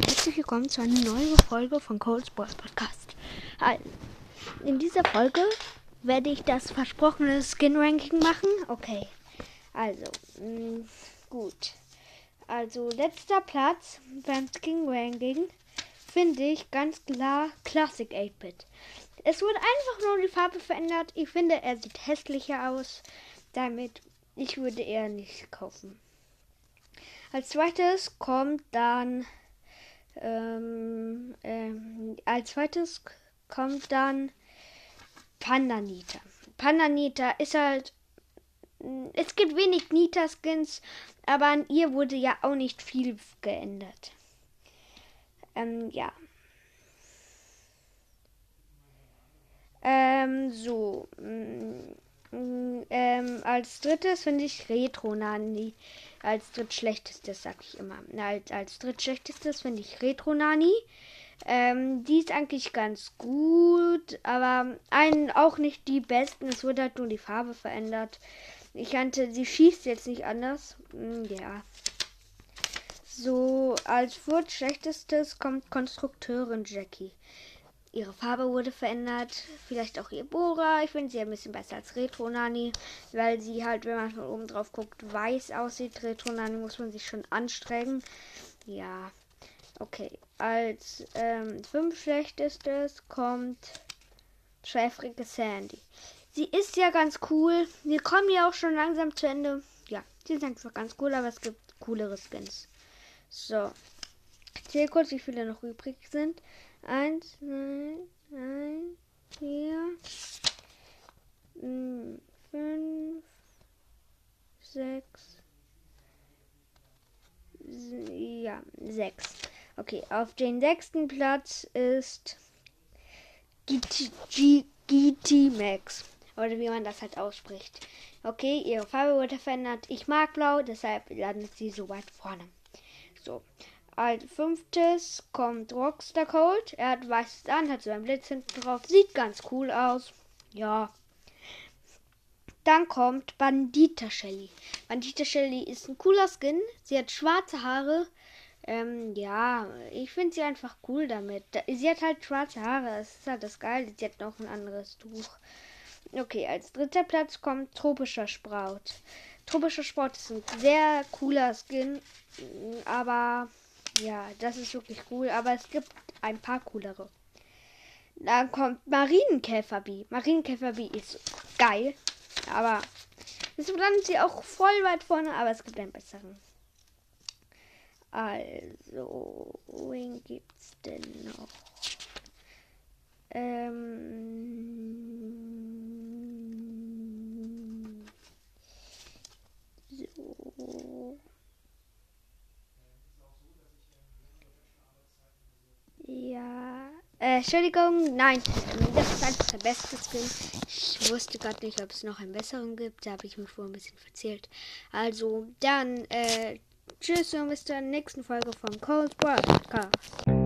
herzlich willkommen zu einer neuen Folge von Cold Sports Podcast. Also, in dieser Folge werde ich das versprochene Skin Ranking machen. Okay, also, mh, gut. Also, letzter Platz beim Skin Ranking finde ich ganz klar Classic 8-Bit. Es wurde einfach nur die Farbe verändert. Ich finde, er sieht hässlicher aus. Damit, ich würde eher nicht kaufen. Als zweites kommt dann ähm, ähm, als zweites kommt dann Pandanita. Pandanita ist halt. Mm, es gibt wenig Nita-Skins, aber an ihr wurde ja auch nicht viel geändert. Ähm, ja. Ähm, so. Mm, mm, ähm, als drittes finde ich Retro Nani als drittschlechtestes, sag ich immer. Als, als drittschlechtestes finde ich Retro Nani. Ähm, die ist eigentlich ganz gut, aber einen auch nicht die besten. Es wurde halt nur die Farbe verändert. Ich kannte, sie schießt jetzt nicht anders. Hm, ja. So, als viertschlechtestes kommt Konstrukteurin Jackie. Ihre Farbe wurde verändert, vielleicht auch ihr Bohrer. Ich finde sie ein bisschen besser als Retro Nani, weil sie halt, wenn man von oben drauf guckt, weiß aussieht. Retro Nani muss man sich schon anstrengen. Ja, okay. Als ähm, fünf schlechtestes kommt schläfrige Sandy. Sie ist ja ganz cool. Wir kommen ja auch schon langsam zu Ende. Ja, sie ist einfach ganz cool, aber es gibt coolere Skins. So. Zähle kurz, wie viele noch übrig sind. Eins, zwei, drei, vier, fünf, sechs, ja, sechs. Okay, auf den sechsten Platz ist GT Max. Oder wie man das halt ausspricht. Okay, ihre Farbe wurde verändert. Ich mag blau, deshalb landet sie so weit vorne. So, als fünftes kommt Rockstar Cold. Er hat weißes an, hat so einen Blitz hinten drauf. Sieht ganz cool aus. Ja. Dann kommt Bandita Shelly. Bandita Shelly ist ein cooler Skin. Sie hat schwarze Haare. Ähm, ja, ich finde sie einfach cool damit. Sie hat halt schwarze Haare. Das ist halt das Geile. Sie hat noch ein anderes Tuch. Okay, als dritter Platz kommt Tropischer Sprout. Tropischer Sprout ist ein sehr cooler Skin. Aber ja, das ist wirklich cool, aber es gibt ein paar coolere. Dann kommt Marienkäferbi. Marienkäferbi ist geil, aber es landet sie auch voll weit vorne, aber es gibt einen besseren. Also, wen gibt's denn noch? Ähm, so. Ja. Äh, Entschuldigung, nein. Das ist einfach der beste Skin. Ich wusste gerade nicht, ob es noch einen besseren gibt. Da habe ich mich vorhin ein bisschen verzählt. Also, dann, äh, tschüss und bis zur nächsten Folge vom Cold Podcast.